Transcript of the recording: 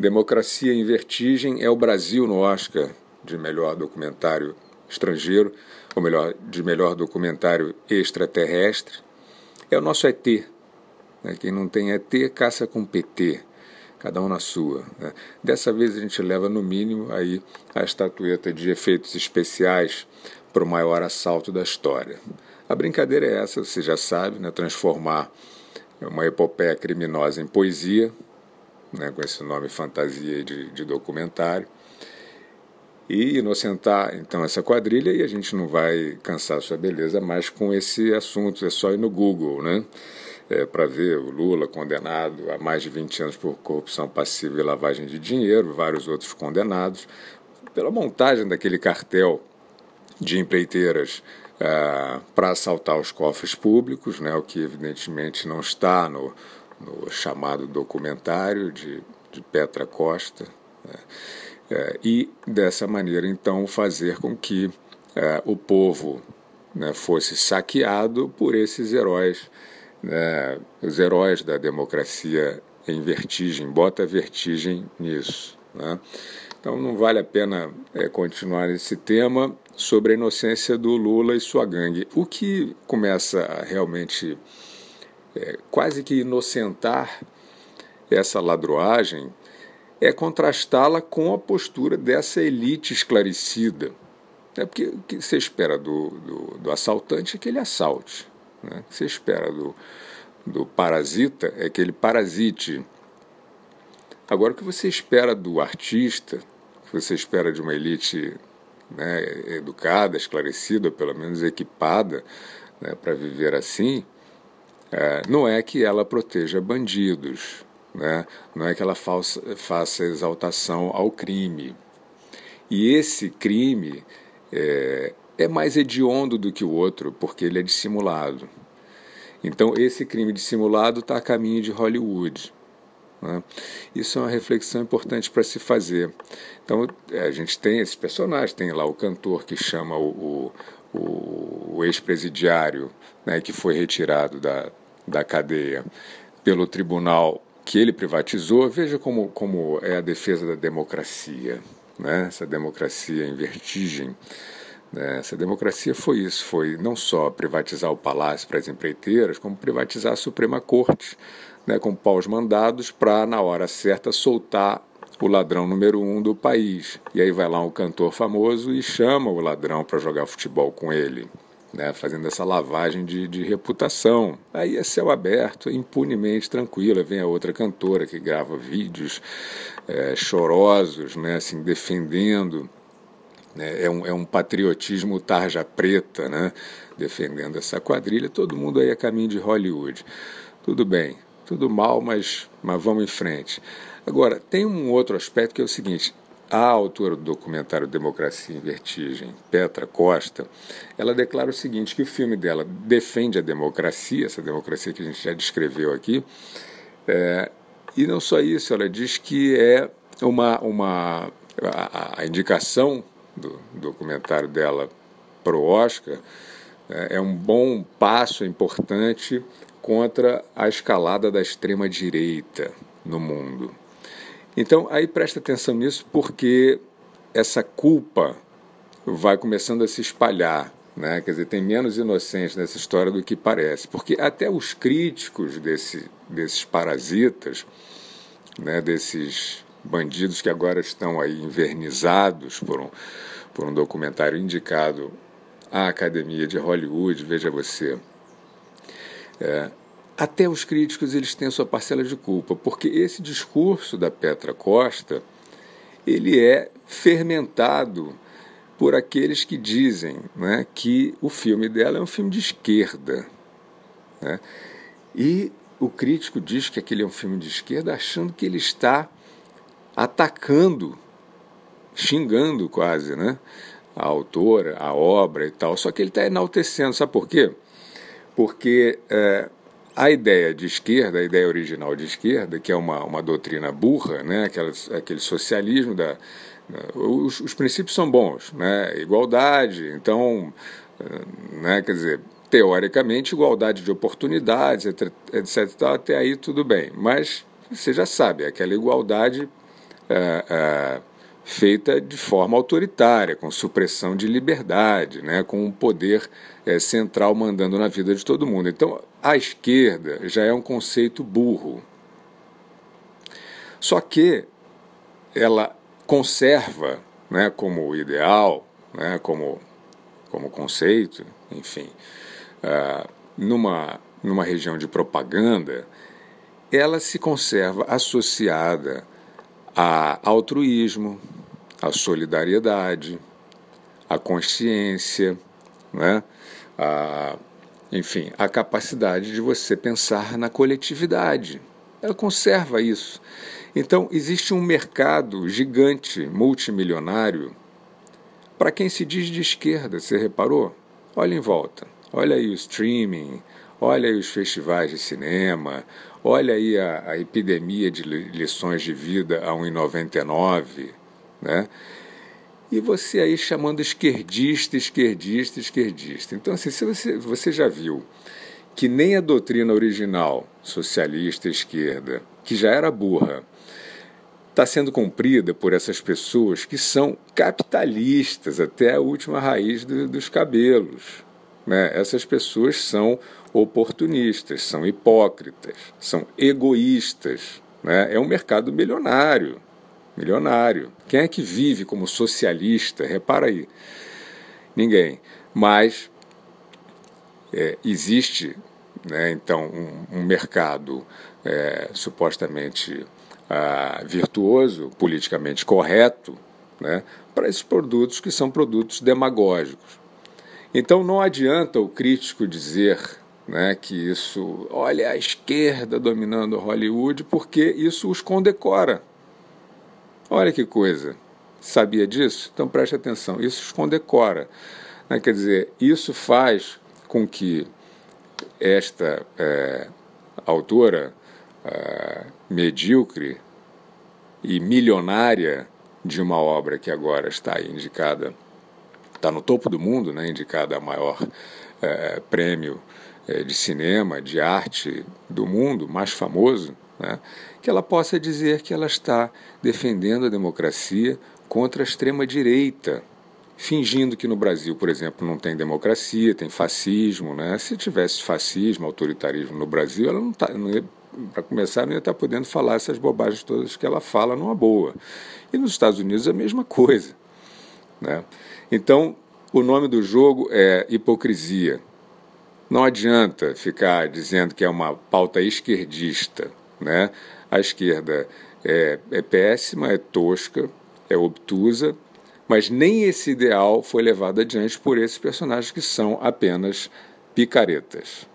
Democracia em Vertigem é o Brasil no Oscar de melhor documentário estrangeiro, ou melhor, de melhor documentário extraterrestre. É o nosso ET. Né? Quem não tem ET, caça com PT. Cada um na sua. Né? Dessa vez a gente leva no mínimo aí a estatueta de efeitos especiais para o maior assalto da história. A brincadeira é essa, você já sabe, né? transformar uma epopeia criminosa em poesia, né, com esse nome fantasia de, de documentário, e inocentar então essa quadrilha e a gente não vai cansar sua beleza mais com esse assunto, é só ir no Google, né? É, para ver o Lula condenado a mais de 20 anos por corrupção passiva e lavagem de dinheiro, vários outros condenados, pela montagem daquele cartel de empreiteiras ah, para assaltar os cofres públicos, né, o que evidentemente não está no, no chamado documentário de, de Petra Costa, né, é, e dessa maneira então fazer com que é, o povo né, fosse saqueado por esses heróis, né, os heróis da democracia em vertigem, bota vertigem nisso. Né? Então não vale a pena é, continuar nesse tema sobre a inocência do Lula e sua gangue. O que começa a realmente é, quase que inocentar essa ladroagem é contrastá-la com a postura dessa elite esclarecida. É porque o que você espera do, do, do assaltante é que ele assalte. Né? O que você espera do, do parasita é que ele parasite. Agora, o que você espera do artista, o que você espera de uma elite né, educada, esclarecida, pelo menos equipada né, para viver assim, é, não é que ela proteja bandidos, né? não é que ela faça, faça exaltação ao crime. E esse crime é, é mais hediondo do que o outro, porque ele é dissimulado. Então, esse crime dissimulado está a caminho de Hollywood. Né? Isso é uma reflexão importante para se fazer. Então, é, a gente tem esses personagens, tem lá o cantor que chama o, o, o ex-presidiário, né, que foi retirado da, da cadeia pelo tribunal que ele privatizou. Veja como, como é a defesa da democracia, né? essa democracia em vertigem. Né? Essa democracia foi isso, foi não só privatizar o palácio para as empreiteiras, como privatizar a Suprema Corte, né? com paus mandados para, na hora certa, soltar o ladrão número um do país. E aí vai lá um cantor famoso e chama o ladrão para jogar futebol com ele né, fazendo essa lavagem de, de reputação. Aí é céu aberto, impunemente, tranquila. Vem a outra cantora que grava vídeos é, chorosos, né, assim, defendendo. Né, é, um, é um patriotismo tarja preta, né, defendendo essa quadrilha. Todo mundo aí a caminho de Hollywood. Tudo bem, tudo mal, mas, mas vamos em frente. Agora, tem um outro aspecto que é o seguinte: a autora do documentário Democracia em Vertigem, Petra Costa, ela declara o seguinte, que o filme dela defende a democracia, essa democracia que a gente já descreveu aqui, é, e não só isso, ela diz que é uma, uma a, a indicação do documentário dela para o Oscar é, é um bom passo importante contra a escalada da extrema direita no mundo. Então, aí presta atenção nisso porque essa culpa vai começando a se espalhar. Né? Quer dizer, tem menos inocentes nessa história do que parece. Porque até os críticos desse, desses parasitas, né? desses bandidos que agora estão aí invernizados por um, por um documentário indicado à Academia de Hollywood, veja você. É, até os críticos eles têm a sua parcela de culpa, porque esse discurso da Petra Costa ele é fermentado por aqueles que dizem né, que o filme dela é um filme de esquerda. Né? E o crítico diz que aquele é um filme de esquerda achando que ele está atacando, xingando quase, né? A autora, a obra e tal. Só que ele está enaltecendo, sabe por quê? Porque é, a ideia de esquerda, a ideia original de esquerda, que é uma, uma doutrina burra, né, aquela, aquele socialismo da, os, os, princípios são bons, né? Igualdade, então, né? Quer dizer, teoricamente, igualdade de oportunidades, etc, etc. Até aí tudo bem. Mas você já sabe, aquela igualdade é, feita de forma autoritária, com supressão de liberdade, né, com um poder é, central mandando na vida de todo mundo. Então, a esquerda já é um conceito burro. Só que ela conserva né, como ideal, né, como, como conceito, enfim, uh, numa, numa região de propaganda, ela se conserva associada a altruísmo, a solidariedade, a consciência, né? a, enfim, a capacidade de você pensar na coletividade. Ela conserva isso. Então, existe um mercado gigante, multimilionário, para quem se diz de esquerda, você reparou? Olha em volta. Olha aí o streaming, olha aí os festivais de cinema, olha aí a, a epidemia de lições de vida a 1,99, né? E você aí chamando esquerdista, esquerdista, esquerdista. Então, assim, se você, você já viu que nem a doutrina original, socialista, esquerda, que já era burra, está sendo cumprida por essas pessoas que são capitalistas até a última raiz do, dos cabelos. Né? Essas pessoas são oportunistas, são hipócritas, são egoístas. Né? É um mercado milionário. Milionário. Quem é que vive como socialista? Repara aí. Ninguém. Mas é, existe, né, então, um, um mercado é, supostamente ah, virtuoso, politicamente correto, né, para esses produtos que são produtos demagógicos. Então não adianta o crítico dizer né, que isso, olha a esquerda dominando Hollywood, porque isso os condecora. Olha que coisa. Sabia disso? Então preste atenção. Isso os condecora. Né? Quer dizer, isso faz com que esta é, autora é, medíocre e milionária de uma obra que agora está indicada está no topo do mundo, né, indicada a maior é, prêmio é, de cinema, de arte do mundo, mais famoso, né, que ela possa dizer que ela está defendendo a democracia contra a extrema-direita, fingindo que no Brasil, por exemplo, não tem democracia, tem fascismo. Né? Se tivesse fascismo, autoritarismo no Brasil, ela não, tá, para começar, não ia estar podendo falar essas bobagens todas que ela fala numa boa. E nos Estados Unidos a mesma coisa. Né? Então, o nome do jogo é hipocrisia. Não adianta ficar dizendo que é uma pauta esquerdista. Né? A esquerda é, é péssima, é tosca, é obtusa, mas nem esse ideal foi levado adiante por esses personagens que são apenas picaretas.